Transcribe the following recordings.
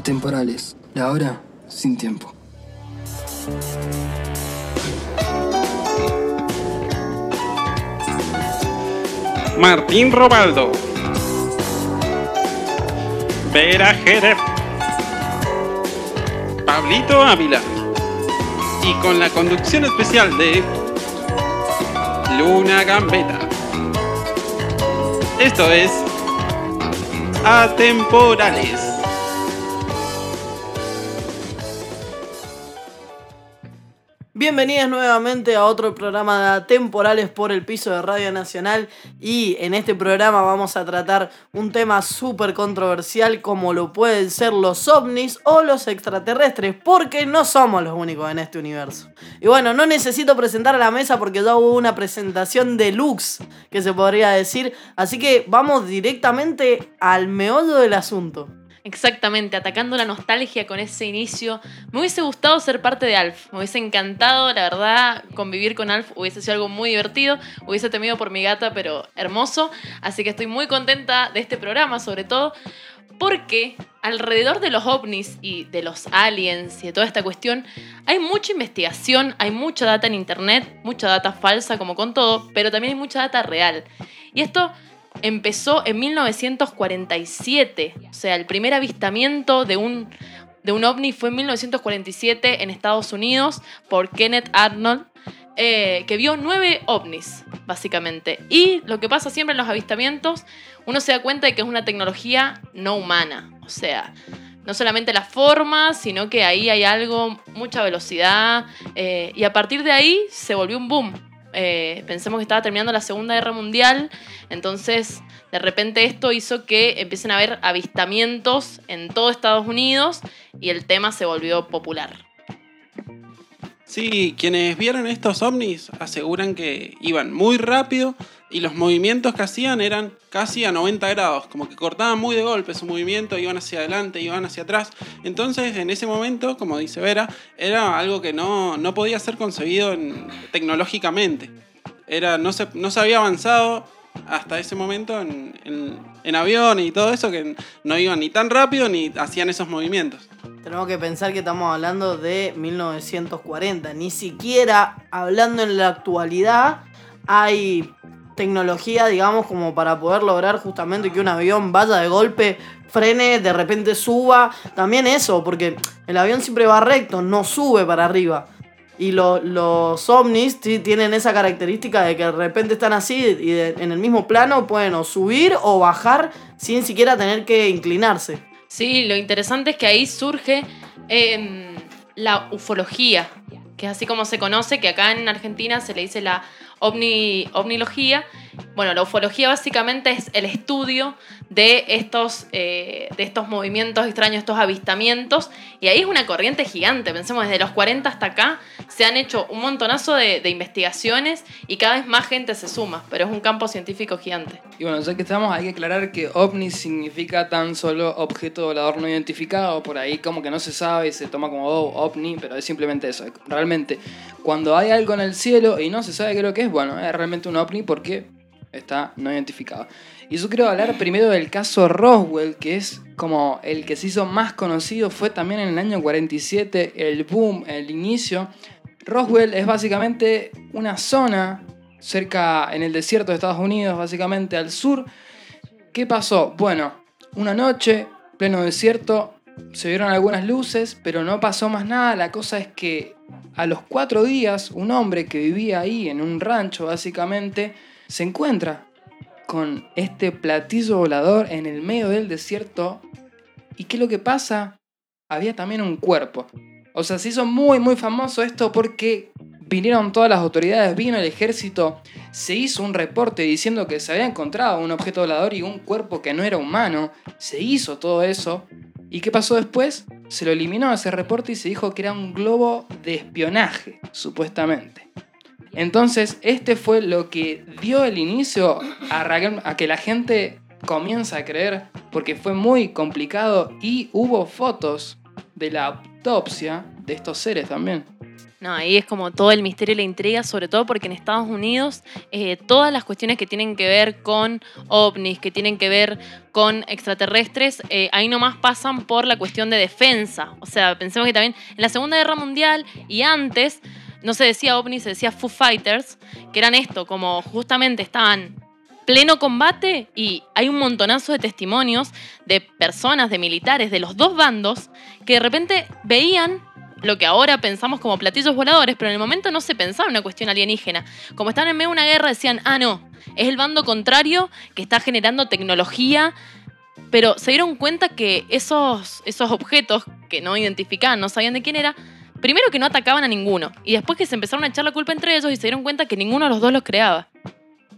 Atemporales, la hora sin tiempo. Martín Robaldo. Vera Jerez. Pablito Ávila. Y con la conducción especial de Luna Gambeta. Esto es Atemporales. Bienvenidas nuevamente a otro programa de Temporales por el piso de Radio Nacional y en este programa vamos a tratar un tema súper controversial como lo pueden ser los ovnis o los extraterrestres porque no somos los únicos en este universo. Y bueno, no necesito presentar a la mesa porque ya hubo una presentación deluxe que se podría decir, así que vamos directamente al meollo del asunto. Exactamente, atacando la nostalgia con ese inicio. Me hubiese gustado ser parte de Alf, me hubiese encantado, la verdad, convivir con Alf hubiese sido algo muy divertido, hubiese temido por mi gata, pero hermoso. Así que estoy muy contenta de este programa, sobre todo porque alrededor de los ovnis y de los aliens y de toda esta cuestión hay mucha investigación, hay mucha data en internet, mucha data falsa como con todo, pero también hay mucha data real. Y esto empezó en 1947. O sea, el primer avistamiento de un, de un ovni fue en 1947 en Estados Unidos por Kenneth Arnold, eh, que vio nueve ovnis, básicamente. Y lo que pasa siempre en los avistamientos, uno se da cuenta de que es una tecnología no humana. O sea, no solamente la forma, sino que ahí hay algo, mucha velocidad. Eh, y a partir de ahí se volvió un boom eh, pensemos que estaba terminando la Segunda Guerra Mundial, entonces de repente esto hizo que empiecen a haber avistamientos en todo Estados Unidos y el tema se volvió popular. Sí, quienes vieron estos ovnis aseguran que iban muy rápido y los movimientos que hacían eran casi a 90 grados, como que cortaban muy de golpe su movimiento, iban hacia adelante, iban hacia atrás. Entonces, en ese momento, como dice Vera, era algo que no, podía ser concebido tecnológicamente. Era, no, se, no se había avanzado hasta ese momento en, en, avión y todo eso, que no iban ni tan rápido ni hacían esos movimientos. Tenemos que pensar que estamos hablando de 1940. Ni siquiera hablando en la actualidad hay tecnología, digamos, como para poder lograr justamente que un avión vaya de golpe, frene, de repente suba. También eso, porque el avión siempre va recto, no sube para arriba. Y los ovnis tienen esa característica de que de repente están así y en el mismo plano pueden subir o bajar sin siquiera tener que inclinarse. Sí, lo interesante es que ahí surge em, la ufología, que es así como se conoce, que acá en Argentina se le dice la ovni, ovnilogía. Bueno, la ufología básicamente es el estudio de estos, eh, de estos movimientos extraños, estos avistamientos, y ahí es una corriente gigante. Pensemos, desde los 40 hasta acá se han hecho un montonazo de, investigaciones y cada vez más gente se suma, pero es un campo científico gigante. Y bueno, ya que estamos, hay que aclarar que ovni significa tan solo objeto volador no identificado, por ahí como que no se sabe y se toma como oh, ovni, pero es simplemente eso. Realmente, cuando hay algo en el cielo y no se sabe qué lo que es, bueno, es realmente un ovni porque está no identificado. Y yo quiero hablar primero del caso Roswell, que es como el que se hizo más conocido, fue también en el año 47, el boom, el inicio. Roswell es básicamente una zona cerca en el desierto de Estados Unidos, básicamente al sur. ¿Qué pasó? Bueno, una noche, pleno desierto, se vieron algunas luces, pero no pasó más nada. La cosa es que a los cuatro días, un hombre que vivía ahí en un rancho, básicamente, se encuentra con este platillo volador en el medio del desierto. ¿Y qué es lo que pasa? Había también un cuerpo. O sea, se hizo muy, muy famoso esto porque vinieron todas las autoridades, vino el ejército, se hizo un reporte diciendo que se había encontrado un objeto volador y un cuerpo que no era humano. Se hizo todo eso. ¿Y qué pasó después? Se lo eliminó ese reporte y se dijo que era un globo de espionaje, supuestamente. Entonces, este fue lo que dio el inicio a, que la gente comienza a creer, porque fue muy complicado y hubo fotos de la autopsia de estos seres también. No, ahí es como todo el misterio y la intriga, sobre todo porque en Estados Unidos eh, todas las cuestiones que tienen que ver con ovnis, que tienen que ver con extraterrestres, eh, ahí nomás pasan por la cuestión de defensa. O sea, pensemos que también en la Segunda Guerra Mundial y antes no se decía ovnis, se decía Foo Fighters, que eran esto, como justamente estaban pleno combate y hay un montonazo de testimonios de personas, de militares, de los dos bandos, que de repente veían lo que ahora pensamos como platillos voladores, pero en el momento no se pensaba en una cuestión alienígena. Como estaban en medio de una guerra, decían, ah, no, es el bando contrario que está generando tecnología, pero se dieron cuenta que esos, esos objetos que no identificaban, no sabían de quién era, primero que no atacaban a ninguno, y después que se empezaron a echar la culpa entre ellos y se dieron cuenta que ninguno de los dos los creaba.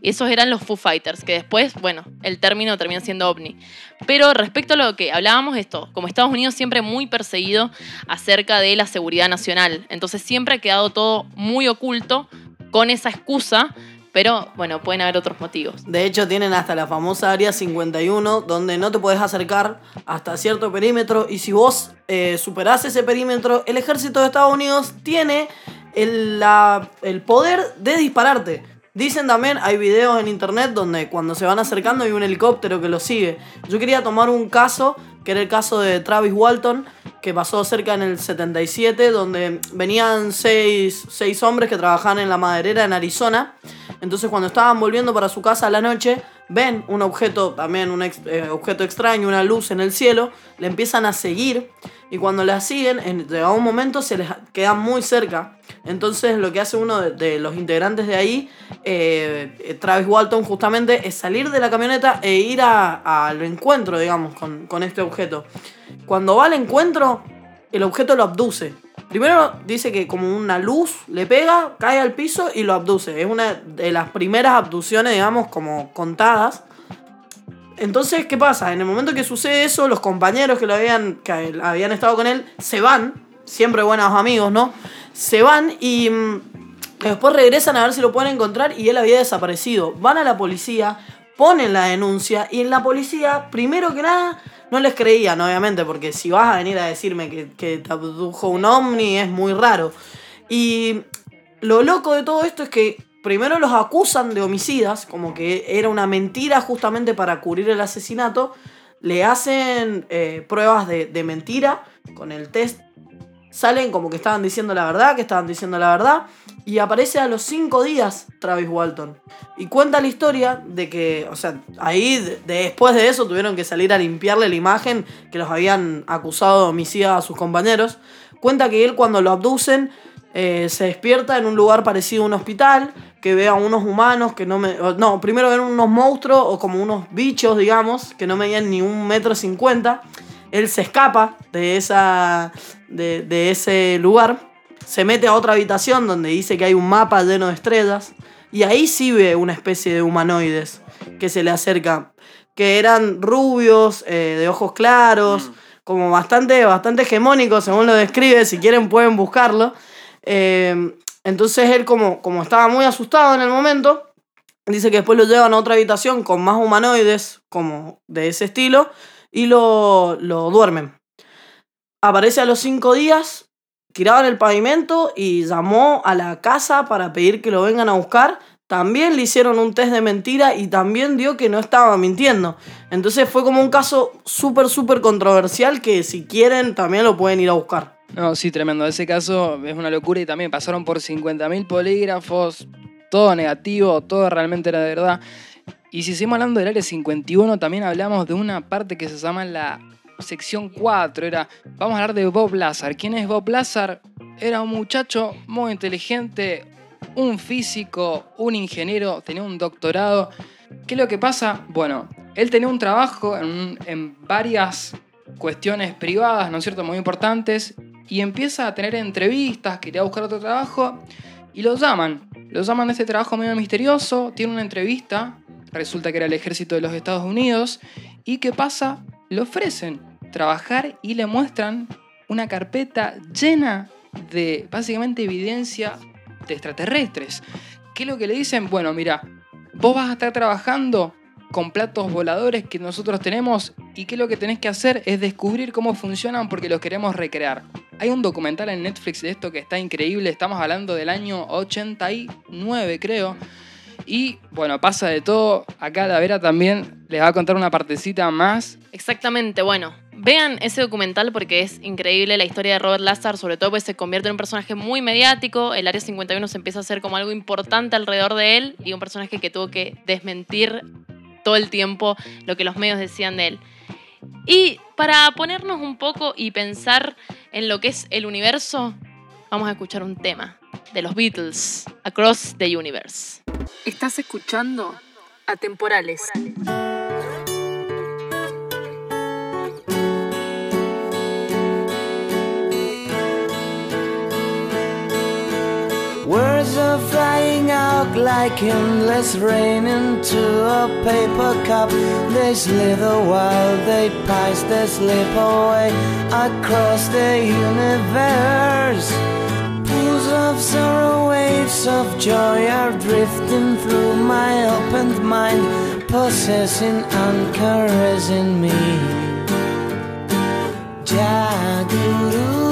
Y esos eran los Foo Fighters, que después, bueno, el término termina siendo ovni. Pero respecto a lo que hablábamos, esto, como Estados Unidos siempre muy perseguido acerca de la seguridad nacional. Entonces siempre ha quedado todo muy oculto con esa excusa, pero bueno, pueden haber otros motivos. De hecho, tienen hasta la famosa área 51, donde no te puedes acercar hasta cierto perímetro. Y si vos eh, superás ese perímetro, el ejército de Estados Unidos tiene el, la- el poder de dispararte. Dicen también, hay videos en internet donde cuando se van acercando hay un helicóptero que los sigue. Yo quería tomar un caso, que era el caso de Travis Walton, que pasó cerca en el 77, donde venían seis, seis hombres que trabajaban en la maderera en Arizona. Entonces cuando estaban volviendo para su casa a la noche, ven un objeto, también un eh, objeto extraño, una luz en el cielo, le empiezan a seguir y cuando la siguen, en un momento se les queda muy cerca. Entonces lo que hace uno de, los integrantes de ahí, eh, eh, Travis Walton justamente, es salir de la camioneta e ir al encuentro, digamos, con, con este objeto. Cuando va al encuentro, el objeto lo abduce. Primero dice que como una luz le pega, cae al piso y lo abduce. Es una de las primeras abducciones, digamos, como contadas. Entonces, ¿qué pasa? En el momento que sucede eso, los compañeros que, lo habían, que habían estado con él se van. Siempre buenos amigos, ¿no? Se van y mm, después regresan a ver si lo pueden encontrar y él había desaparecido. Van a la policía, ponen la denuncia y en la policía, primero que nada, no les creían, obviamente, porque si vas a venir a decirme que, que te abdujo un ovni es muy raro. Y lo loco de todo esto es que primero los acusan de homicidas, como que era una mentira justamente para cubrir el asesinato. Le hacen eh, pruebas de, de mentira con el test. Salen como que estaban diciendo la verdad, que estaban diciendo la verdad. Y aparece a los cinco días Travis Walton. Y cuenta la historia de que, o sea, ahí de- después de eso tuvieron que salir a limpiarle la imagen que los habían acusado de homicida a sus compañeros. Cuenta que él cuando lo abducen eh, se despierta en un lugar parecido a un hospital, que ve a unos humanos que no me... No, primero ven unos monstruos o como unos bichos, digamos, que no medían ni un metro cincuenta. Él se escapa de, esa, de, de ese lugar, se mete a otra habitación donde dice que hay un mapa lleno de estrellas, y ahí sí ve una especie de humanoides que se le acerca, que eran rubios, eh, de ojos claros, como bastante, bastante hegemónicos, según lo describe, si quieren pueden buscarlo. Eh, entonces él como, como estaba muy asustado en el momento, dice que después lo llevan a otra habitación con más humanoides, como de ese estilo, y lo, lo duermen. Aparece a los cinco días, tirado en el pavimento, y llamó a la casa para pedir que lo vengan a buscar. También le hicieron un test de mentira y también dio que no estaba mintiendo. Entonces fue como un caso súper, súper controversial que si quieren también lo pueden ir a buscar. No, sí, tremendo. Ese caso es una locura y también pasaron por 50.000 polígrafos, todo negativo, todo realmente era de verdad. Y si seguimos hablando del área 51, también hablamos de una parte que se llama la sección 4. Era, vamos a hablar de Bob Lazar. ¿Quién es Bob Lazar? Era un muchacho muy inteligente, un físico, un ingeniero, tenía un doctorado. ¿Qué es lo que pasa? Bueno, él tenía un trabajo en, en varias cuestiones privadas, ¿no es cierto?, muy importantes, y empieza a tener entrevistas, quería buscar otro trabajo, y lo llaman. Lo llaman a este trabajo medio misterioso, tiene una entrevista, resulta que era el ejército de los Estados Unidos, y ¿qué pasa? Le ofrecen trabajar y le muestran una carpeta llena de básicamente evidencia de extraterrestres. ¿Qué es lo que le dicen? Bueno, mira, vos vas a estar trabajando con platos voladores que nosotros tenemos y qué es lo que tenés que hacer es descubrir cómo funcionan porque los queremos recrear. Hay un documental en Netflix de esto que está increíble. Estamos hablando del año 89, creo. Y bueno, pasa de todo. Acá la Vera también les va a contar una partecita más. Exactamente, bueno. Vean ese documental porque es increíble la historia de Robert Lazar, sobre todo porque se convierte en un personaje muy mediático. El Área 51 se empieza a hacer como algo importante alrededor de él y un personaje que tuvo que desmentir todo el tiempo lo que los medios decían de él. Y para ponernos un poco y pensar en lo que es el universo, vamos a escuchar un tema de los Beatles, Across the Universe. Estás escuchando Atemporales. Words are flying out like endless rain into a paper cup. They slither while they pass, they slip away across the universe. Pools of sorrow, waves of joy are drifting through my opened mind, possessing and caressing me. Jaguru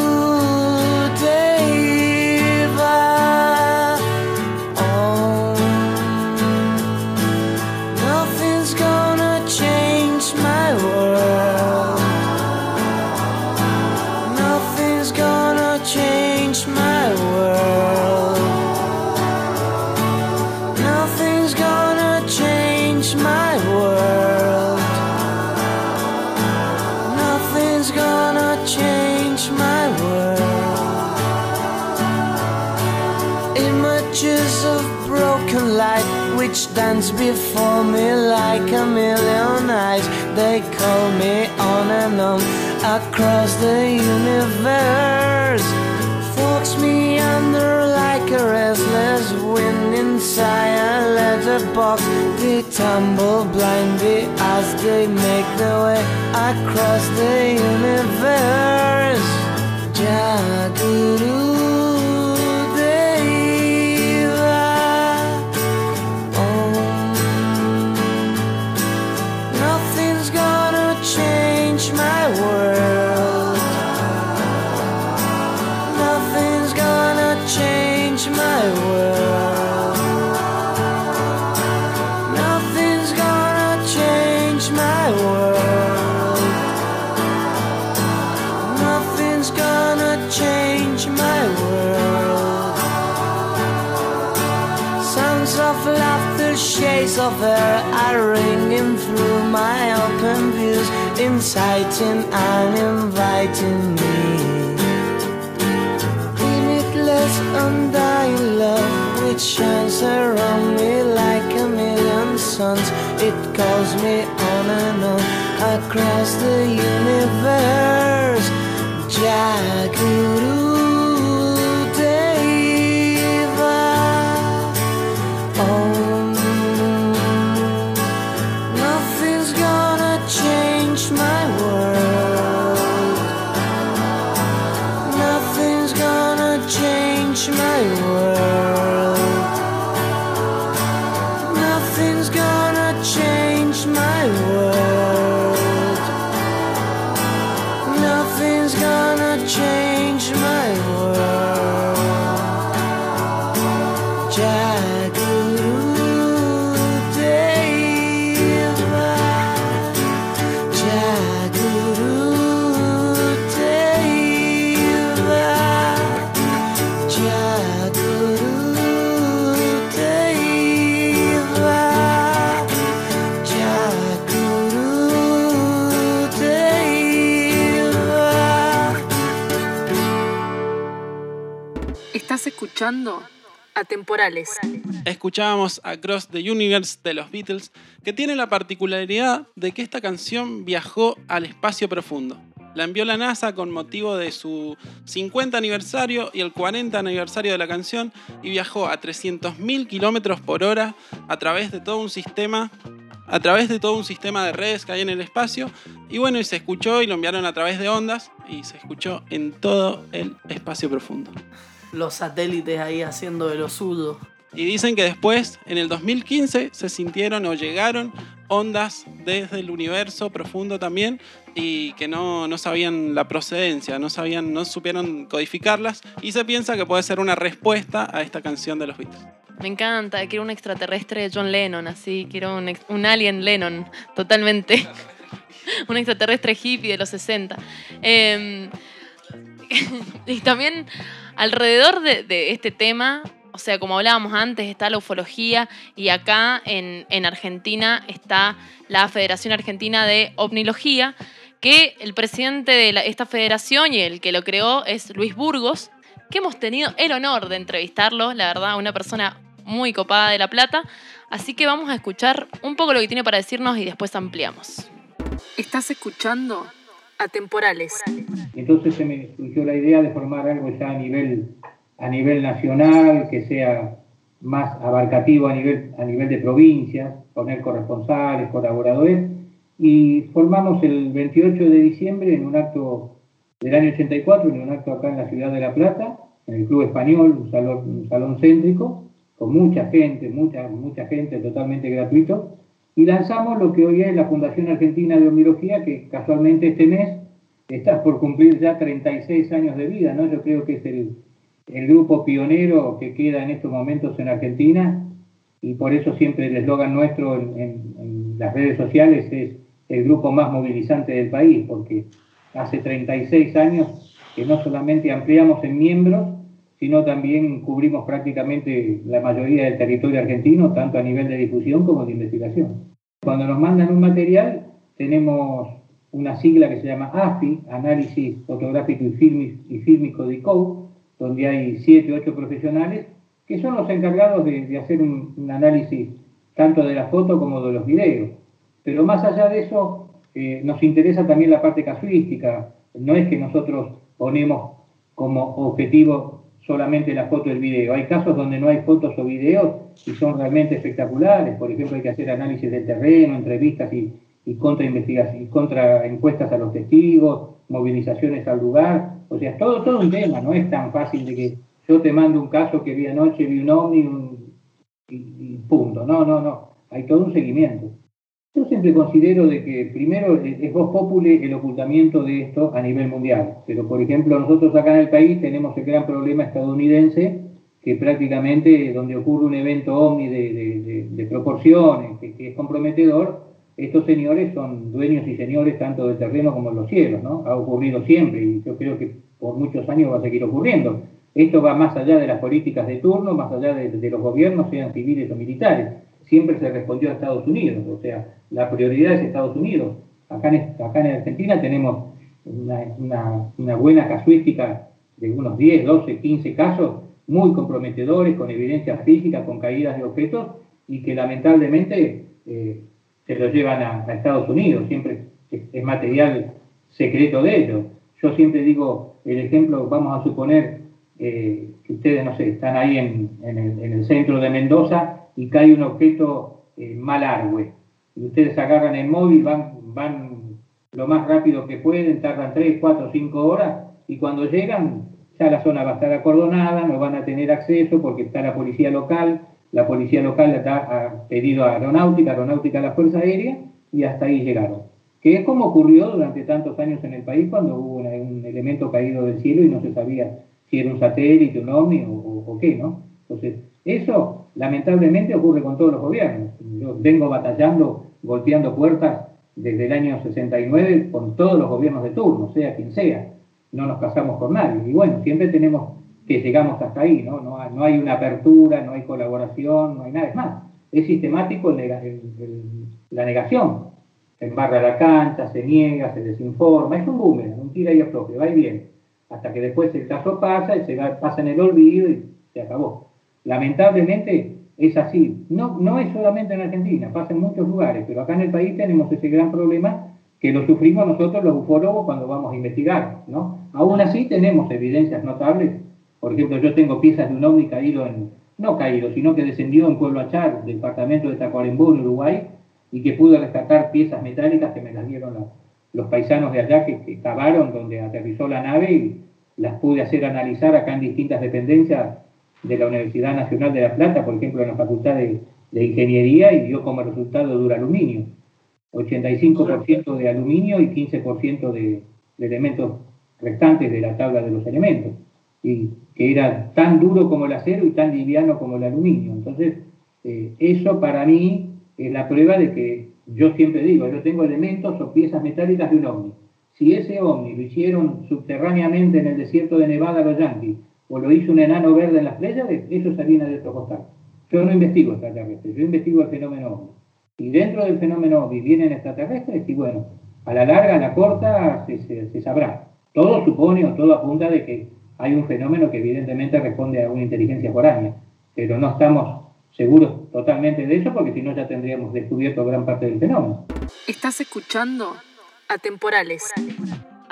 views, inciting and inviting me. Limitless, undying love which shines around me like a million suns. It calls me on and on across the universe. Jaguru escuchando Atemporales. Escuchábamos Across the Universe de los Beatles, que tiene la particularidad de que esta canción viajó al espacio profundo. La envió la NASA con motivo de su 50 aniversario y el 40 aniversario de la canción y viajó a 300.000 kilómetros por hora a través de todo un sistema a través de todo un sistema de redes que hay en el espacio y bueno y se escuchó y lo enviaron a través de ondas y se escuchó en todo el espacio profundo. Los satélites ahí haciendo de lo sudo. Y dicen que después, en el 2015, se sintieron o llegaron ondas desde el universo profundo también y que no, no sabían la procedencia, no, sabían, no supieron codificarlas y se piensa que puede ser una respuesta a esta canción de los Beatles. Me encanta, quiero un extraterrestre de John Lennon, así, quiero un, un alien Lennon, totalmente. un extraterrestre hippie de los 60. Eh, y también alrededor de, este tema, o sea, como hablábamos antes, está la ufología y acá en, en Argentina está la Federación Argentina de Ovnilogía, que el presidente de esta federación y el que lo creó es Luis Burgos, que hemos tenido el honor de entrevistarlo, la verdad, una persona muy copada de La Plata. Así que vamos a escuchar un poco lo que tiene para decirnos y después ampliamos. Estás escuchando Atemporales. Entonces se me surgió la idea de formar algo ya a nivel, a nivel nacional, que sea más abarcativo a nivel, a nivel de provincias, poner corresponsales, colaboradores, y formamos el 28 de diciembre en un acto del año 84, en un acto acá en la ciudad de La Plata, en el Club Español, un salón, un salón céntrico, con mucha gente, mucha, mucha gente, totalmente gratuito, y lanzamos lo que hoy es la Fundación Argentina de Omnilogía, que casualmente este mes está por cumplir ya 36 años de vida, ¿no? Yo creo que es el, el grupo pionero que queda en estos momentos en Argentina y por eso siempre el eslogan nuestro en- en las redes sociales es el grupo más movilizante del país, porque hace 36 años que no solamente ampliamos en miembros, sino también cubrimos prácticamente la mayoría del territorio argentino, tanto a nivel de difusión como de investigación. Cuando nos mandan un material, tenemos una sigla que se llama AFI, Análisis Fotográfico y, Fílmico, de CODE, donde hay siete o ocho profesionales que son los encargados de, hacer un, un análisis tanto de la foto como de los videos. Pero más allá de eso, eh, nos interesa también la parte casuística. No es que nosotros ponemos como objetivo solamente la foto y el video. Hay casos donde no hay fotos o videos y son realmente espectaculares. Por ejemplo, hay que hacer análisis del terreno, entrevistas y, y contra y contra encuestas a los testigos, movilizaciones al lugar. O sea, todo, todo un tema, no es tan fácil de que yo te mando un caso que vi anoche, vi un ovni un- y punto. No, no, no. Hay todo un seguimiento. Siempre considero de que primero es voz populi el ocultamiento de esto a nivel mundial. Pero, por ejemplo, nosotros acá en el país tenemos el gran problema estadounidense que prácticamente donde ocurre un evento ovni de, de- de- de proporciones, que, que es comprometedor, estos señores son dueños y señores tanto del terreno como de los cielos, ¿no? Ha ocurrido siempre y yo creo que por muchos años va a seguir ocurriendo. Esto va más allá de las políticas de turno, más allá de, de los gobiernos, sean civiles o militares. Siempre se respondió a Estados Unidos, o sea, la prioridad es Estados Unidos. Acá en, acá en Argentina tenemos una, una- buena casuística de unos 10, 12, 15 casos muy comprometedores, con evidencia física, con caídas de objetos, y que lamentablemente eh, se los llevan a, Estados Unidos, siempre es, material secreto de ellos. Yo siempre digo, el ejemplo, vamos a suponer eh, que ustedes, no sé, están ahí en, en el centro de Mendoza y cae un objeto eh, malargüe. Y ustedes agarran el móvil, van, van lo más rápido que pueden, tardan 3, 4, 5 horas y cuando llegan ya la zona va a estar acordonada, no van a tener acceso porque está la policía local, la policía local le ha pedido a aeronáutica, aeronáutica a la Fuerza Aérea y hasta ahí llegaron. Que es como ocurrió durante tantos años en el país cuando hubo una- un elemento caído del cielo y no se sabía si era un satélite, un ovni o, o- o qué, ¿no? Entonces, eso lamentablemente ocurre con todos los gobiernos. Yo vengo batallando, golpeando puertas desde el año 69 con todos los gobiernos de turno, sea quien sea. No nos casamos con nadie. Y bueno, siempre tenemos que llegamos hasta ahí, ¿no? No hay, una apertura, no hay colaboración, no hay nada. Es más, es sistemático la negación. Se embarra la cancha, se niega, se desinforma. Es un boomerang, un tira y afloje, va y viene. Hasta que después el caso pasa y se va- pasa en el olvido y se acabó. Lamentablemente es así. No, no es solamente en Argentina, pasa en muchos lugares, pero acá en el país tenemos ese gran problema que lo sufrimos nosotros los ufólogos cuando vamos a investigar, ¿no? Aún así tenemos evidencias notables. Por ejemplo, yo tengo piezas de un ovni caído en, no caído, sino que descendió en Pueblo Achar, departamento de Tacuarembó, en Uruguay, y que pude rescatar piezas metálicas que me las dieron los paisanos de allá que, que cavaron donde aterrizó la nave y las pude hacer analizar acá en distintas dependencias de la Universidad Nacional de La Plata, por ejemplo, en la Facultad de, de Ingeniería, y dio como resultado duro aluminio. 85% de aluminio y 15% de, de elementos restantes de la tabla de los elementos. Y que era tan duro como el acero y tan liviano como el aluminio. Entonces, eh, eso para mí es la prueba de que yo siempre digo, yo tengo elementos o piezas metálicas de un ovni. Si ese ovni lo hicieron subterráneamente en el desierto de Nevada los Yankees, o lo hizo un enano verde en las playas, eso salía de otro costado. Yo no investigo extraterrestres, yo investigo el fenómeno ovni. Y dentro del fenómeno ovni vienen extraterrestres y bueno, a la larga, a la corta, se, sabrá. Todo supone o todo apunta de que hay un fenómeno que evidentemente responde a una inteligencia foránea, pero no estamos seguros totalmente de eso porque si no ya tendríamos descubierto gran parte del fenómeno. Estás escuchando Atemporales.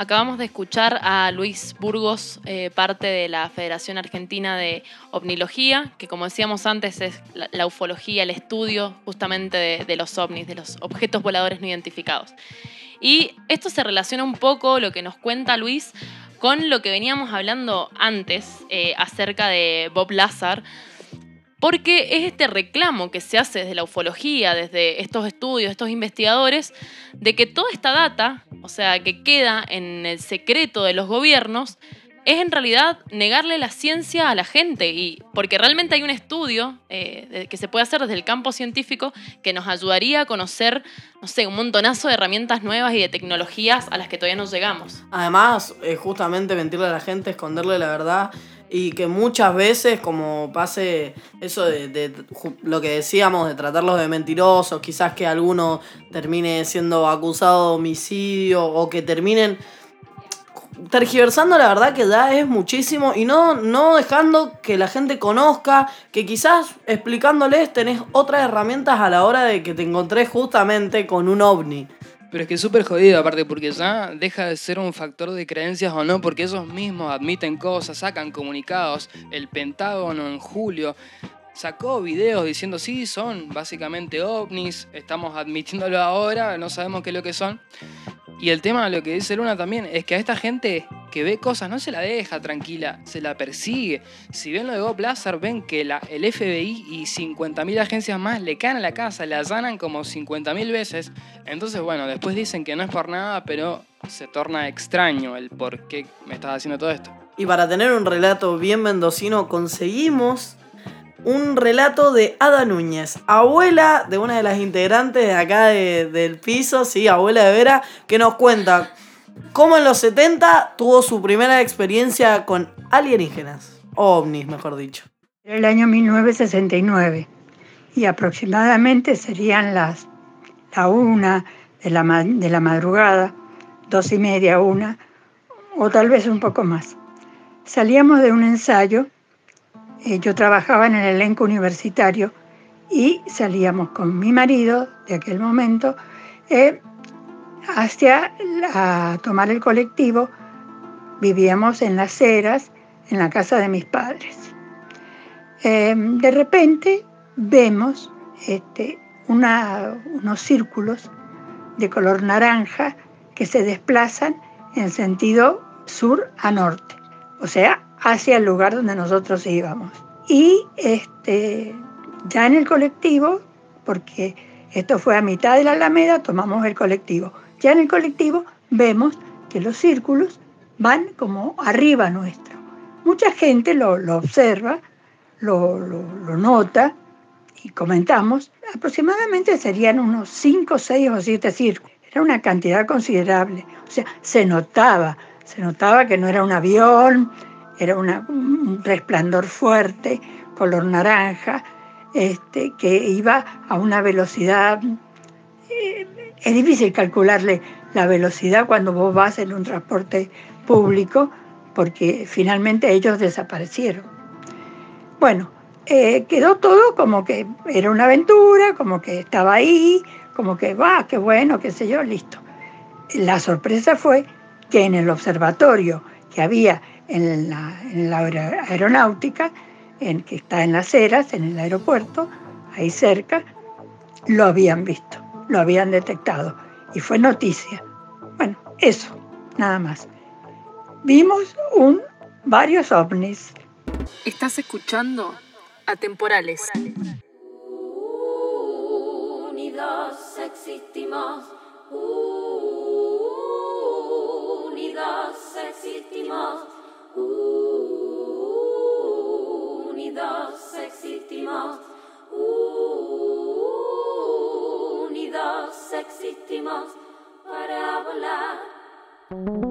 Acabamos de escuchar a Luis Burgos, eh, parte de la Federación Argentina de Ovnilogía, que como decíamos antes es la, ufología, el estudio justamente de, de, los ovnis, de los objetos voladores no identificados. Y esto se relaciona un poco, lo que nos cuenta Luis, con lo que veníamos hablando antes eh, acerca de Bob Lazar, porque es este reclamo que se hace desde la ufología, desde estos estudios, estos investigadores, de que toda esta data, o sea, que queda en el secreto de los gobiernos, es en realidad negarle la ciencia a la gente, y porque realmente hay un estudio eh, que se puede hacer desde el campo científico que nos ayudaría a conocer, no sé, un montonazo de herramientas nuevas y de tecnologías a las que todavía no llegamos. Además, eh, justamente mentirle a la gente, esconderle la verdad, y que muchas veces, como pase eso de, lo que decíamos, de tratarlos de mentirosos, quizás que alguno termine siendo acusado de homicidio o que terminen tergiversando la verdad que ya es muchísimo y no, no dejando que la gente conozca, que quizás explicándoles tenés otras herramientas a la hora de que te encontrés justamente con un ovni. Pero es que es súper jodido, aparte, porque ya deja de ser un factor de creencias o no, porque ellos mismos admiten cosas, sacan comunicados. El Pentágono en julio sacó videos diciendo, sí, son básicamente ovnis, estamos admitiéndolo ahora, no sabemos qué es lo que son. Y el tema, lo que dice Luna también, es que a esta gente que ve cosas no se la deja tranquila, se la persigue. Si ven lo de Bob Lazar, ven que la, el FBI y 50.000 agencias más le caen a la casa, la allanan como 50.000 veces. Entonces, bueno, después dicen que no es por nada, pero se torna extraño el por qué me estás haciendo todo esto. Y para tener un relato bien mendocino, conseguimos un relato de Ada Núñez, abuela de una de las integrantes de acá de, del piso, sí, abuela de Vera, que nos cuenta cómo en los 70 tuvo su primera experiencia con alienígenas, ovnis, mejor dicho. El año 1969 y aproximadamente serían las la una de la, de la madrugada, dos y media, una, o tal vez un poco más. Salíamos de un ensayo eh, yo trabajaba en el elenco universitario y salíamos con mi marido de aquel momento eh, hacia tomar el colectivo. Vivíamos en las eras, en la casa de mis padres. Eh, de repente vemos este, una, unos círculos de color naranja que se desplazan en sentido sur a norte, o sea, hacia el lugar donde nosotros íbamos. Y este, ya en el colectivo, porque esto fue a mitad de la Alameda, tomamos el colectivo. Ya en el colectivo vemos que los círculos van como arriba nuestro. Mucha gente lo, lo observa, lo, lo, lo, nota y comentamos. Aproximadamente serían unos 5, 6 o 7 círculos. Era una cantidad considerable. O sea, se notaba, se notaba que no era un avión, era un resplandor fuerte, color naranja, este, que iba a una velocidad... Eh, es difícil calcularle la velocidad cuando vos vas en un transporte público, porque finalmente ellos desaparecieron. Bueno, eh, quedó todo como que era una aventura, como que estaba ahí, como que va, qué bueno, qué sé yo, listo. La sorpresa fue que en el observatorio que había en la, en la aeronáutica, en, que está en las eras, en el aeropuerto, ahí cerca, lo habían visto, lo habían detectado y fue noticia. Bueno, eso, nada más. Vimos un, varios ovnis. Estás escuchando Atemporales. Unidos existimos. Unidos existimos. Unidos existimos. Unidos existimos para volar.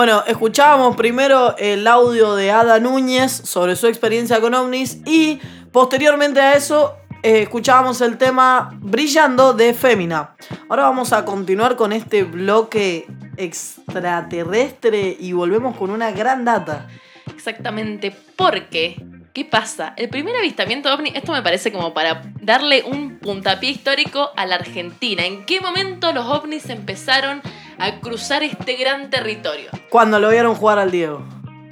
Bueno, escuchábamos primero el audio de Ada Núñez sobre su experiencia con ovnis y posteriormente a eso eh, escuchábamos el tema Brillando de Fémina. Ahora vamos a continuar con este bloque extraterrestre y volvemos con una gran data. Exactamente, porque, ¿qué pasa? El primer avistamiento ovni, esto me parece como para darle un puntapié histórico a la Argentina. ¿En qué momento los ovnis empezaron a cruzar este gran territorio? Cuando lo vieron jugar al Diego.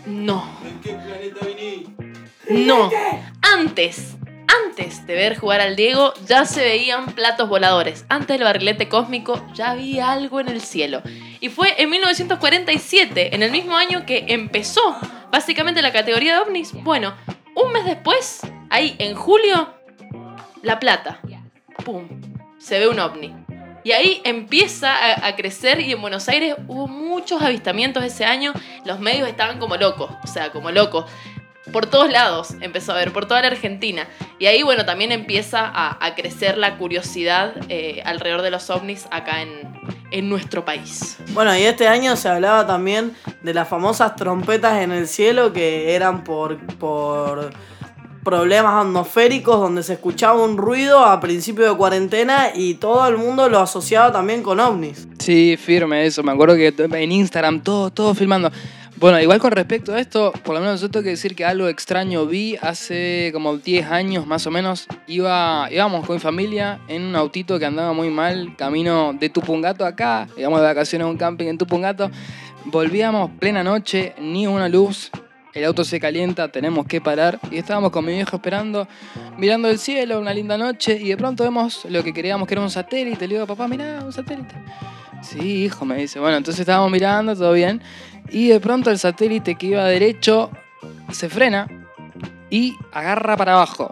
No, ¿En qué planeta viniste? no. Antes, antes de ver jugar al Diego, ya se veían platos voladores. Antes del barrilete cósmico, ya había algo en el cielo. Y fue en 1947, en el mismo año que empezó básicamente la categoría de ovnis. Bueno, un mes después, ahí en julio, La Plata. ¡Pum! Se ve un ovni. Y ahí empieza a, crecer y en Buenos Aires hubo muchos avistamientos ese año. Los medios estaban como locos, o sea, como locos. Por todos lados empezó a ver, por toda la Argentina. Y ahí, bueno, también empieza a, a crecer la curiosidad eh, alrededor de los ovnis acá en, en nuestro país. Bueno, y este año se hablaba también de las famosas trompetas en el cielo que eran por, por problemas atmosféricos donde se escuchaba un ruido a principio de cuarentena y todo el mundo lo asociaba también con ovnis. Sí, firme eso. Me acuerdo que en Instagram todos, todos filmando. Bueno, igual con respecto a esto, por lo menos yo tengo que decir que algo extraño vi hace como 10 años más o menos. Iba, íbamos con mi familia en un autito que andaba muy mal, camino de Tupungato acá, íbamos de vacaciones a un camping en Tupungato. Volvíamos plena noche, ni una luz, el auto se calienta, tenemos que parar. Y estábamos con mi viejo esperando, mirando el cielo, una linda noche, y de pronto vemos lo que queríamos que era un satélite. Le digo, papá, mirá, un satélite. Sí, hijo, me dice. Bueno, entonces estábamos mirando, todo bien. Y de pronto el satélite que iba derecho se frena y agarra para abajo.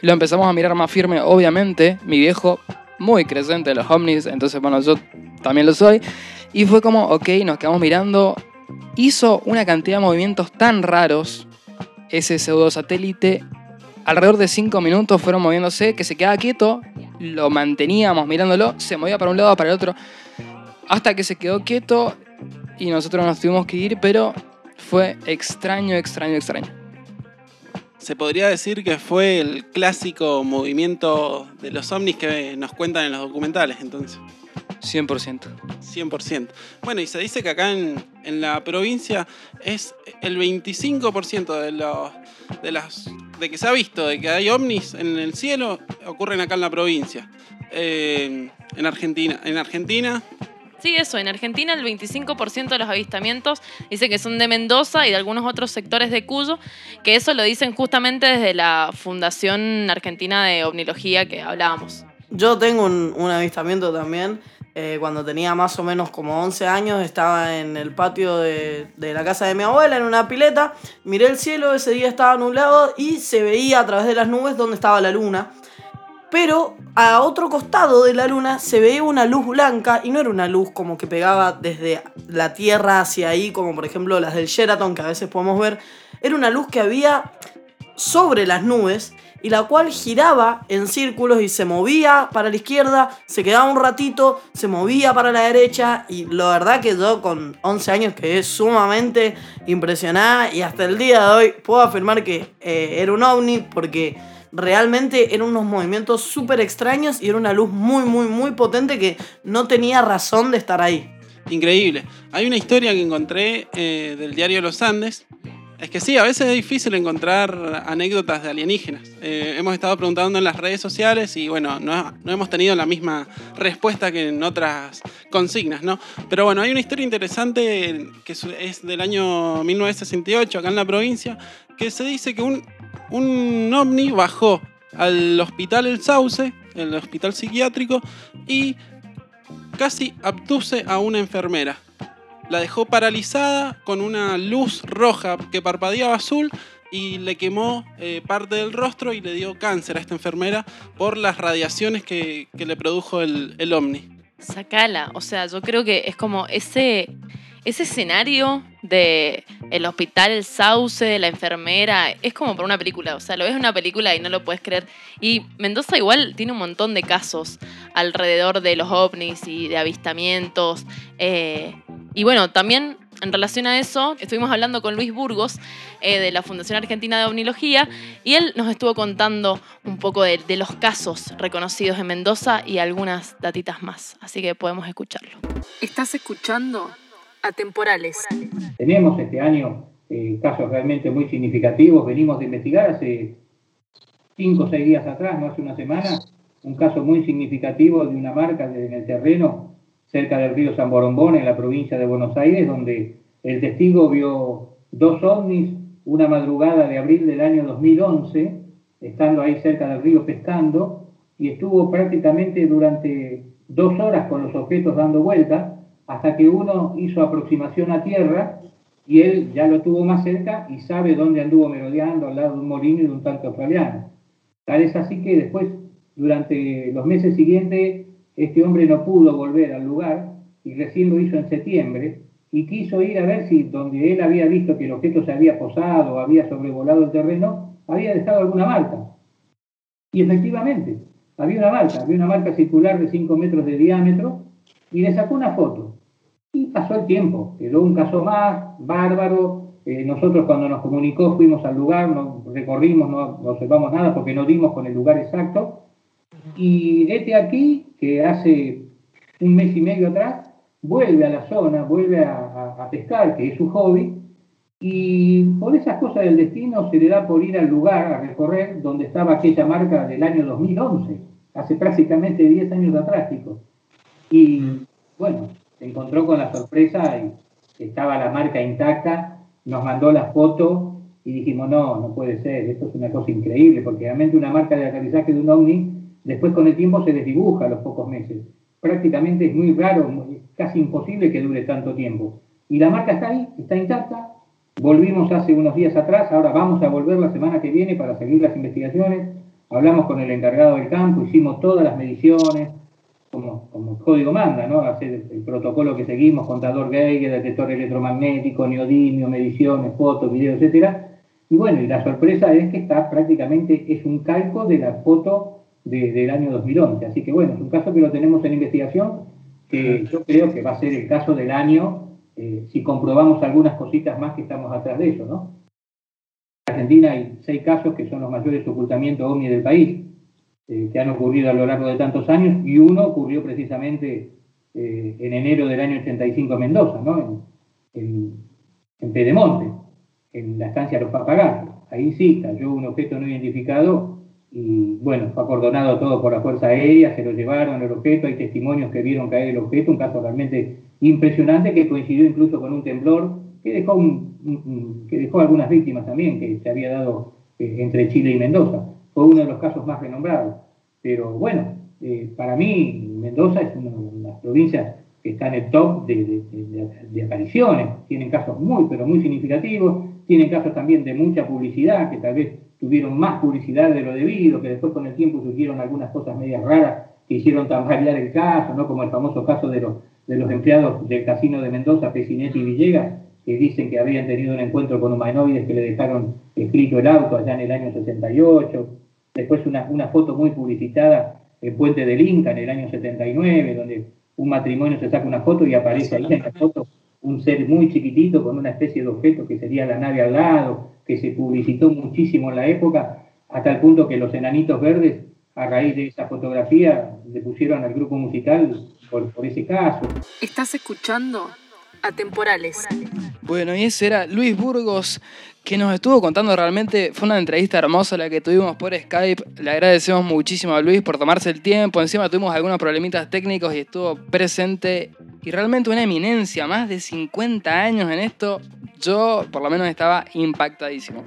Lo empezamos a mirar más firme, obviamente. Mi viejo, muy creyente de los ovnis, entonces, bueno, yo también lo soy. Y fue como, ok, nos quedamos mirando. Hizo una cantidad de movimientos tan raros ese pseudo satélite. Alrededor de 5 minutos fueron moviéndose, que se quedaba quieto, lo manteníamos mirándolo, se movía para un lado, para el otro, hasta que se quedó quieto y nosotros nos tuvimos que ir, pero fue extraño, extraño, extraño. Se podría decir que fue el clásico movimiento de los ovnis que nos cuentan en los documentales, entonces. 100%. 100%. Bueno, y se dice que acá en, en la provincia es el 25% de los de las de que se ha visto de que hay ovnis en el cielo ocurren acá en la provincia. Eh, en Argentina, en Argentina Sí, eso. En Argentina el 25% de los avistamientos dice que son de Mendoza y de algunos otros sectores de Cuyo, que eso lo dicen justamente desde la Fundación Argentina de Ovnilogía que hablábamos. Yo tengo un, un avistamiento también. Eh, cuando tenía más o menos como 11 años, estaba en el patio de, de la casa de mi abuela, en una pileta. Miré el cielo, ese día estaba nublado y se veía a través de las nubes donde estaba la luna. Pero a otro costado de la luna se veía una luz blanca y no era una luz como que pegaba desde la Tierra hacia ahí, como por ejemplo las del Sheraton que a veces podemos ver. Era una luz que había sobre las nubes y la cual giraba en círculos y se movía para la izquierda, se quedaba un ratito, se movía para la derecha y la verdad que yo con 11 años quedé sumamente impresionada y hasta el día de hoy puedo afirmar que eh, era un ovni porque realmente eran unos movimientos súper extraños y era una luz muy muy muy potente que no tenía razón de estar ahí. Increíble. Hay una historia que encontré eh, del diario Los Andes. Es que sí, a veces es difícil encontrar anécdotas de alienígenas. Eh, hemos estado preguntando en las redes sociales y bueno, no, hemos tenido la misma respuesta que en otras consignas, ¿no? Pero bueno, hay una historia interesante que es del año 1968 acá en la provincia, que se dice que un, un ovni bajó al hospital El Sauce, el hospital psiquiátrico, y casi abduce a una enfermera. La dejó paralizada con una luz roja que parpadeaba azul y le quemó eh, parte del rostro y le dio cáncer a esta enfermera por las radiaciones que, que le produjo el, el ovni. Sacala. O sea, yo creo que es como ese, ese escenario de el hospital, el sauce, la enfermera, es como para una película. O sea, lo ves una película y no lo puedes creer. Y Mendoza igual tiene un montón de casos alrededor de los ovnis y de avistamientos. eh, y bueno, también en relación a eso, estuvimos hablando con Luis Burgos eh, de la Fundación Argentina de Ovnilogía y él nos estuvo contando un poco de los casos reconocidos en Mendoza y algunas datitas más. Así que podemos escucharlo. Estás escuchando Atemporales. Tenemos este año eh, casos realmente muy significativos. Venimos de investigar hace cinco o seis días atrás, no hace una semana, un caso muy significativo de una marca en el terreno cerca del río San Borombón, en la provincia de Buenos Aires, donde el testigo vio dos ovnis una madrugada de abril del año 2011, estando ahí cerca del río pescando, y estuvo prácticamente durante dos horas con los objetos dando vueltas, hasta que uno hizo aproximación a tierra y él ya lo tuvo más cerca y sabe dónde anduvo merodeando al lado de un molino y de un tanque australiano. Tal es así que después, durante los meses siguientes, este hombre no pudo volver al lugar y recién lo hizo en septiembre y quiso ir a ver si donde él había visto que el objeto se había posado o había sobrevolado el terreno, había dejado alguna marca. Y efectivamente, había una marca, había una marca circular de 5 metros de diámetro y le sacó una foto. Y pasó el tiempo, quedó un caso más, bárbaro. Eh, nosotros cuando nos comunicó fuimos al lugar, no recorrimos, no, no observamos nada porque no dimos con el lugar exacto. Y este aquí, que hace un mes y medio atrás, vuelve a la zona, vuelve a, a- a pescar, que es su hobby, y por esas cosas del destino se le da por ir al lugar, a recorrer, donde estaba aquella marca del año 2011, hace prácticamente 10 años atrás, chicos. Y bueno, encontró con la sorpresa y estaba la marca intacta, nos mandó la foto y dijimos, no, no puede ser, esto es una cosa increíble, porque realmente una marca de aterrizaje de un ovni, después con el tiempo se desdibuja a los pocos meses. Prácticamente es muy raro, casi imposible que dure tanto tiempo. Y la marca está ahí, está intacta. Volvimos hace unos días atrás, ahora vamos a volver la semana que viene para seguir las investigaciones. Hablamos con el encargado del campo, hicimos todas las mediciones, como, como el código manda, ¿no? Hacer el, el protocolo que seguimos, contador Geiger, detector electromagnético, neodimio, mediciones, fotos, videos, etcétera. Y bueno, y la sorpresa es que está prácticamente, es un calco de la foto de- del año 2011. Así que bueno, es un caso que lo tenemos en investigación, que yo creo que va a ser el caso del año, eh, si comprobamos algunas cositas más que estamos atrás de eso, ¿no? En Argentina hay seis casos que son los mayores ocultamientos ovni del país, eh, que han ocurrido a lo largo de tantos años, y uno ocurrió precisamente eh, en enero del año 85 en Mendoza, ¿no? En, en- en Pedemonte, en la estancia de los papagayos. Ahí sí cayó un objeto no identificado y bueno, fue acordonado todo por la Fuerza Aérea, se lo llevaron el objeto, hay testimonios que vieron caer el objeto, un caso realmente impresionante que coincidió incluso con un temblor que dejó, que dejó algunas víctimas también, que se había dado eh, entre Chile y Mendoza. Fue uno de los casos más renombrados. Pero bueno, eh, para mí Mendoza es una de las provincias que está en el top de, apariciones. Tienen casos muy, pero muy significativos. Tienen casos también de mucha publicidad, que tal vez tuvieron más publicidad de lo debido, que después con el tiempo surgieron algunas cosas medias raras que hicieron tambalear el caso, ¿no? como el famoso caso de los, de los empleados del casino de Mendoza, Pecinetti y Villegas, que dicen que habían tenido un encuentro con humanoides que le dejaron escrito el auto allá en el año 68. Después una, una foto muy publicitada en Puente del Inca en el año 79, donde un matrimonio se saca una foto y aparece ahí en la foto un ser muy chiquitito con una especie de objeto que sería la nave al lado, que se publicitó muchísimo en la época, hasta el punto que los enanitos verdes, a raíz de esa fotografía, le pusieron al grupo musical por, por ese caso. Estás escuchando Atemporales. Bueno, y ese era Luis Burgos, que nos estuvo contando realmente, fue una entrevista hermosa la que tuvimos por Skype. Le agradecemos muchísimo a Luis por tomarse el tiempo. Encima tuvimos algunos problemitas técnicos y estuvo presente. Y realmente una eminencia, más de 50 años en esto. Yo por lo menos estaba impactadísimo.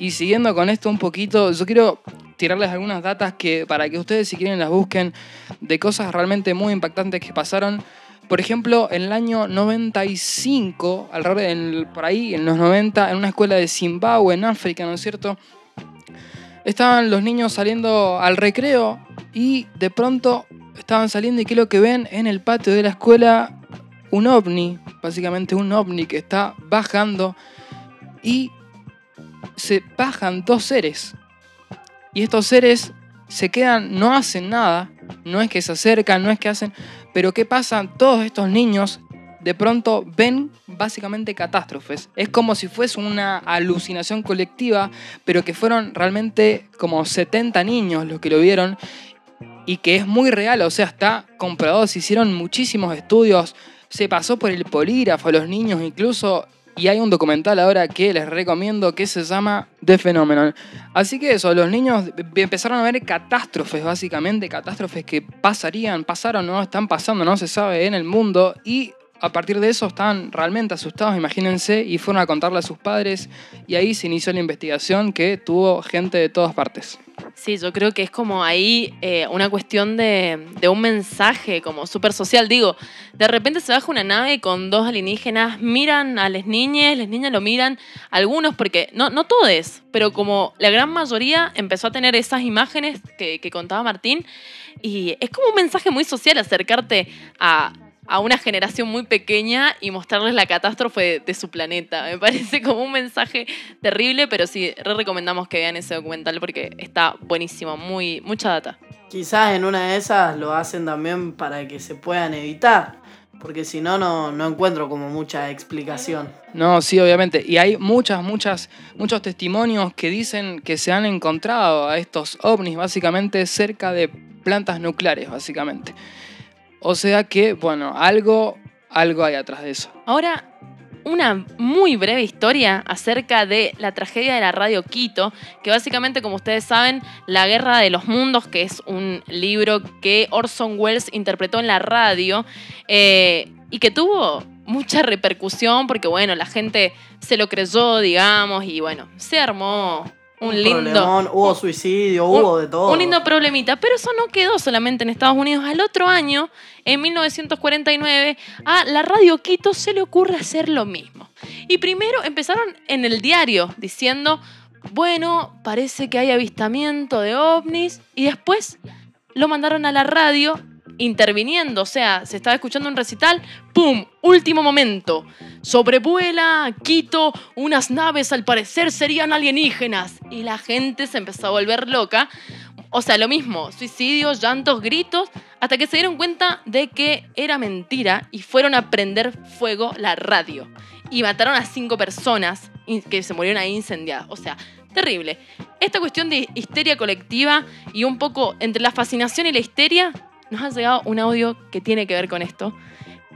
Y siguiendo con esto un poquito, yo quiero tirarles algunas datas que para que ustedes si quieren las busquen de cosas realmente muy impactantes que pasaron. Por ejemplo, en el año 95, alrededor en- por ahí, en los 90, en una escuela de Zimbabue, en África, ¿no es cierto? Estaban los niños saliendo al recreo y de pronto estaban saliendo y ¿qué es lo que ven? En el patio de la escuela un ovni, básicamente un ovni que está bajando y se bajan dos seres. Y estos seres se quedan, no hacen nada, no es que se acercan, no es que hacen, pero ¿qué pasa? Todos estos niños de pronto ven básicamente catástrofes. Es como si fuese una alucinación colectiva, pero que fueron realmente como 70 niños los que lo vieron y que es muy real, o sea, está comprobado, se hicieron muchísimos estudios, se pasó por el polígrafo a los niños incluso, y hay un documental ahora que les recomiendo que se llama The Phenomenon. Así que eso, los niños empezaron a ver catástrofes, básicamente, catástrofes que pasarían, pasaron, no están pasando, no se sabe en el mundo, y a partir de eso estaban realmente asustados, imagínense, y fueron a contarle a sus padres, y ahí se inició la investigación que tuvo gente de todas partes. Sí, yo creo que es como ahí eh, una cuestión de, de un mensaje como súper social. Digo, de repente se baja una nave con dos alienígenas, miran a las niñas, las niñas lo miran, algunos, porque no, no todos, pero como la gran mayoría empezó a tener esas imágenes que, que contaba Martín, y es como un mensaje muy social acercarte a, a una generación muy pequeña y mostrarles la catástrofe de, de su planeta. Me parece como un mensaje terrible, pero sí, re recomendamos que vean ese documental porque está buenísimo, muy, mucha data. Quizás en una de esas lo hacen también para que se puedan evitar. Porque si no, no, no encuentro como mucha explicación. No, sí, obviamente. Y hay muchas, muchas, muchos testimonios que dicen que se han encontrado a estos ovnis básicamente cerca de plantas nucleares, básicamente. O sea que, bueno, algo algo hay atrás de eso. Ahora, una muy breve historia acerca de la tragedia de la radio Quito, que básicamente, como ustedes saben, La Guerra de los Mundos, que es un libro que Orson Welles interpretó en la radio eh, y que tuvo mucha repercusión porque, bueno, la gente se lo creyó, digamos, y bueno, se armó un, lindo... problemón, hubo suicidio, un- hubo de todo. Un lindo problemita, pero eso no quedó solamente en Estados Unidos. Al otro año, en 1949, a la Radio Quito se le ocurre hacer lo mismo. Y primero empezaron en el diario diciendo, bueno, parece que hay avistamiento de ovnis, y después lo mandaron a la radio interviniendo, o sea, se estaba escuchando un recital, ¡pum! Último momento. Sobrevuela Quito unas naves, al parecer serían alienígenas. Y la gente se empezó a volver loca. O sea, lo mismo, suicidios, llantos, gritos, hasta que se dieron cuenta de que era mentira y fueron a prender fuego la radio. Y mataron a cinco personas que se murieron ahí incendiadas. O sea, terrible. Esta cuestión de histeria colectiva y un poco entre la fascinación y la histeria, nos ha llegado un audio que tiene que ver con esto,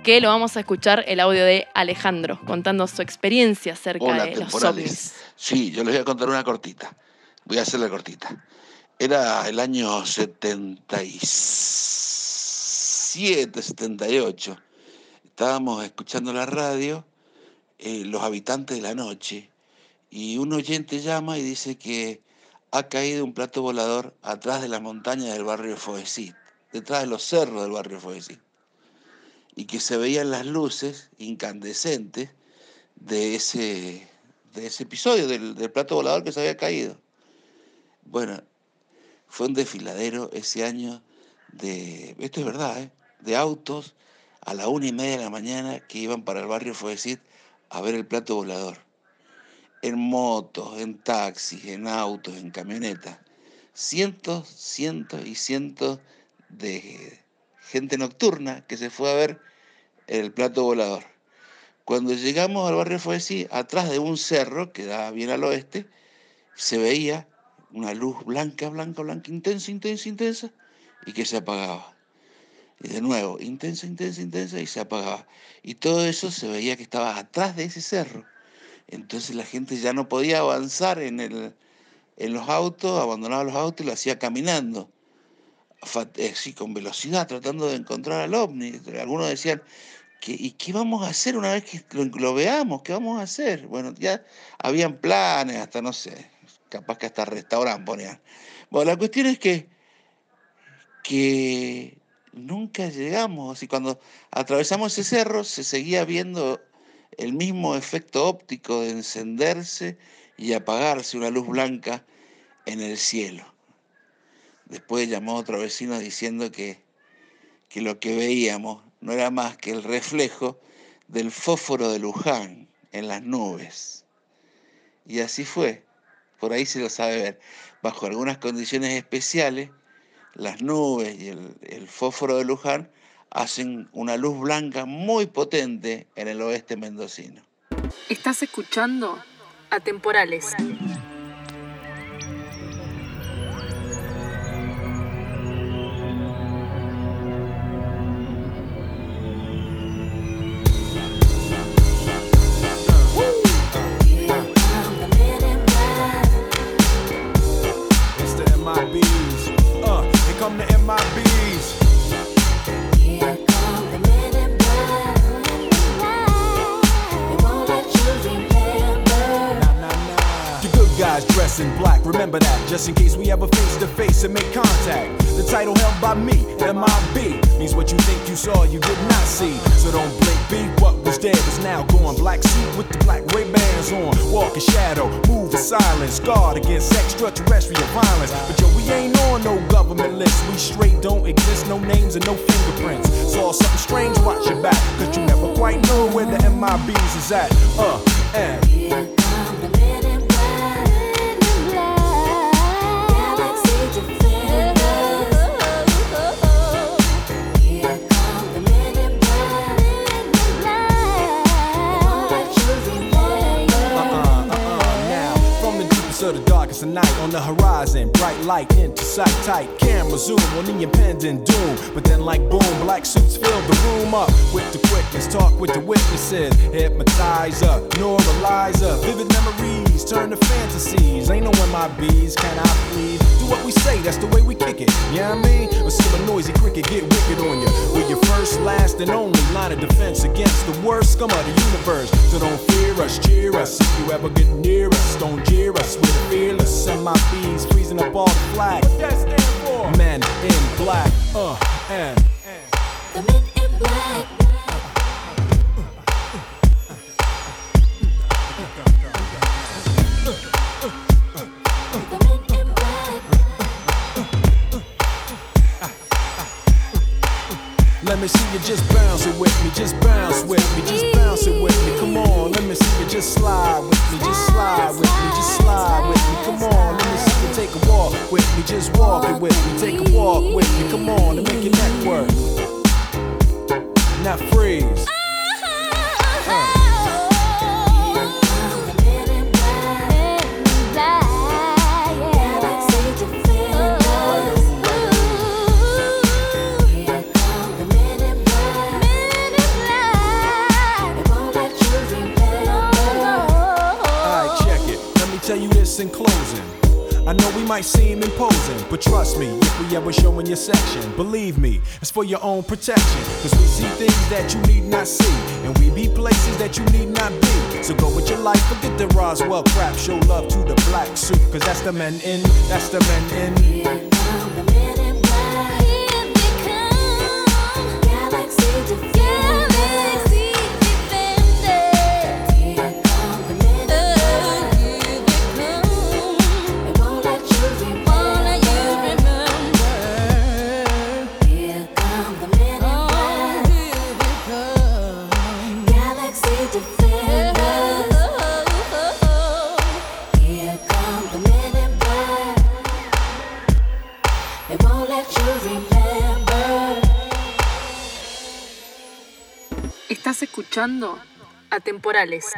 que lo vamos a escuchar, el audio de Alejandro, contando su experiencia acerca Hola, de los temporales. ovnis. Sí, yo les voy a contar una cortita. Voy a hacerla cortita. Era el año 77, 78. Estábamos escuchando la radio, eh, Los Habitantes de la Noche, y un oyente llama y dice que ha caído un plato volador atrás de las montañas del barrio Foesit, detrás de los cerros del barrio Foesit, y que se veían las luces incandescentes de ese, de ese episodio, del, del plato volador que se había caído. Bueno, fue un desfiladero ese año de, esto es verdad, ¿eh? de autos a la una y media de la mañana que iban para el barrio Foesit a ver el plato volador. En motos, en taxis, en autos, en camionetas. Cientos, cientos y cientos de gente nocturna que se fue a ver el plato volador. Cuando llegamos al barrio Foesí, atrás de un cerro que da bien al oeste, se veía una luz blanca, blanca, blanca, intensa, intensa, intensa, y que se apagaba. Y de nuevo, intensa, intensa, intensa, y se apagaba. Y todo eso se veía que estaba atrás de ese cerro. Entonces la gente ya no podía avanzar en, el, en los autos, abandonaba los autos y lo hacía caminando. Eh, sí, con velocidad, tratando de encontrar al ovni. Algunos decían, ¿qué- ¿y qué vamos a hacer una vez que lo, lo veamos? ¿Qué vamos a hacer? Bueno, ya habían planes, hasta no sé, capaz que hasta restaurante ponían. Bueno, la cuestión es que, que nunca llegamos. Y cuando atravesamos ese cerro se seguía viendo el mismo efecto óptico de encenderse y apagarse una luz blanca en el cielo. Después llamó otro vecino diciendo que, que lo que veíamos no era más que el reflejo del fósforo de Luján en las nubes. Y así fue. Por ahí se lo sabe ver. Bajo algunas condiciones especiales, las nubes y el, el fósforo de Luján hacen una luz blanca muy potente en el oeste mendocino. Estás escuchando Atemporales. It's by me, MIB, means what you think you saw, you did not see. So don't blink, be what was dead is now gone. Black suit with the black Ray bands on, walk in shadow, move in silence, guard against extraterrestrial violence. But yo, we ain't on no government list, we straight don't exist, no names and no fingerprints. Saw something strange, watch your back, cause you never quite know where the MIBs is at. Uh, and. Of night on the horizon. Bright light into sight, tight camera zoom on the impending doom. But then, like boom, black suits fill the room up with the quickness. Talk with the witnesses, hypnotizer, neuralizer. Vivid memories turn to fantasies. Ain't knowing my bees, can I please? Do what we say, that's the way we kick it. Yeah, you know I mean? Or see a noisy cricket get wicked on you. We're your first, last, and only line of defense against the worst scum of the universe. So don't fear us, cheer us. If you ever get near us, don't Uh, for your own protection. Cause we see things that you need not see, and we be places that you need not be. So go with your life, forget the Roswell crap, show love to the black suit, cause that's the men in, that's the men in. Escuchando Atemporales.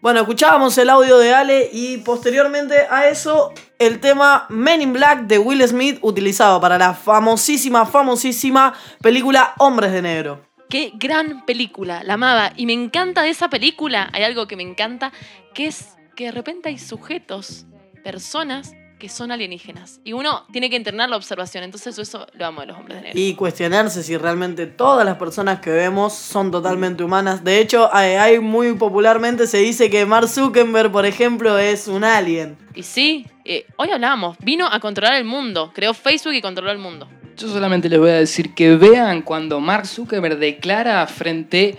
Bueno, escuchábamos el audio de Ale y posteriormente a eso el tema Men in Black de Will Smith utilizado para la famosísima, famosísima película Hombres de Negro. Qué gran película, la amaba. Y me encanta de esa película, hay algo que me encanta, que es que de repente hay sujetos, personas que son alienígenas. Y uno tiene que internar la observación. Entonces eso lo amo de los hombres de negro. Y cuestionarse si realmente todas las personas que vemos son totalmente humanas. De hecho, hay, hay muy popularmente se dice que Mark Zuckerberg, por ejemplo, es un alien. Y sí, eh, hoy hablábamos, vino a controlar el mundo, creó Facebook y controló el mundo. Yo solamente les voy a decir que vean cuando Mark Zuckerberg declara frente,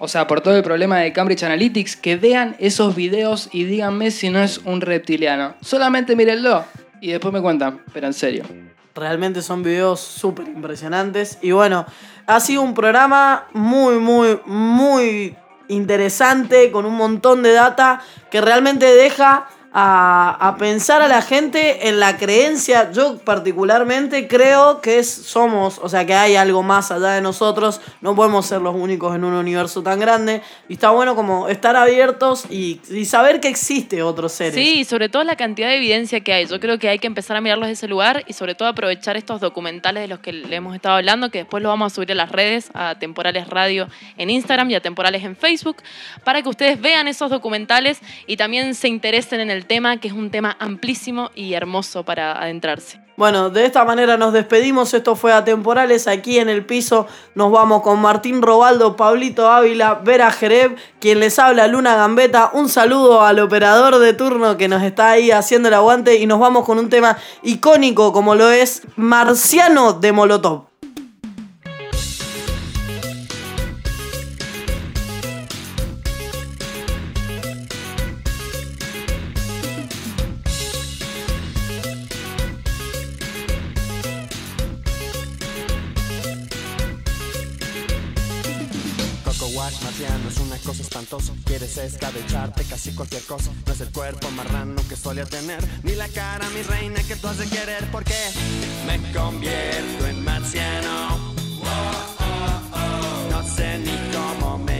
o sea, por todo el problema de Cambridge Analytics, que vean esos videos y díganme si no es un reptiliano. Solamente mírenlo y después me cuentan, pero en serio. Realmente son videos súper impresionantes. Y bueno, ha sido un programa muy, muy, muy interesante, con un montón de data que realmente deja a, a pensar a la gente en la creencia. Yo particularmente creo que somos, o sea, que hay algo más allá de nosotros. No podemos ser los únicos en un universo tan grande. Y está bueno como estar abiertos y, y saber que existe otros seres. Sí, y sobre todo la cantidad de evidencia que hay. Yo creo que hay que empezar a mirarlos de ese lugar y sobre todo aprovechar estos documentales de los que le hemos estado hablando, que después los vamos a subir a las redes, a Temporales Radio en Instagram y a Temporales en Facebook, para que ustedes vean esos documentales y también se interesen en el tema, que es un tema amplísimo y hermoso para adentrarse. Bueno, de esta manera nos despedimos. Esto fue Atemporales. Aquí en el piso nos vamos con Martín Robaldo, Pablito Ávila, Vera Jereb, quien les habla, Luna Gambeta. Un saludo al operador de turno que nos está ahí haciendo el aguante. Y nos vamos con un tema icónico como lo es Marciano de Molotov. Quieres escabecharte casi cualquier cosa. No es el cuerpo marrano que solía tener, ni la cara, mi reina, que tú has de querer. Porque me convierto en marciano. No sé ni cómo me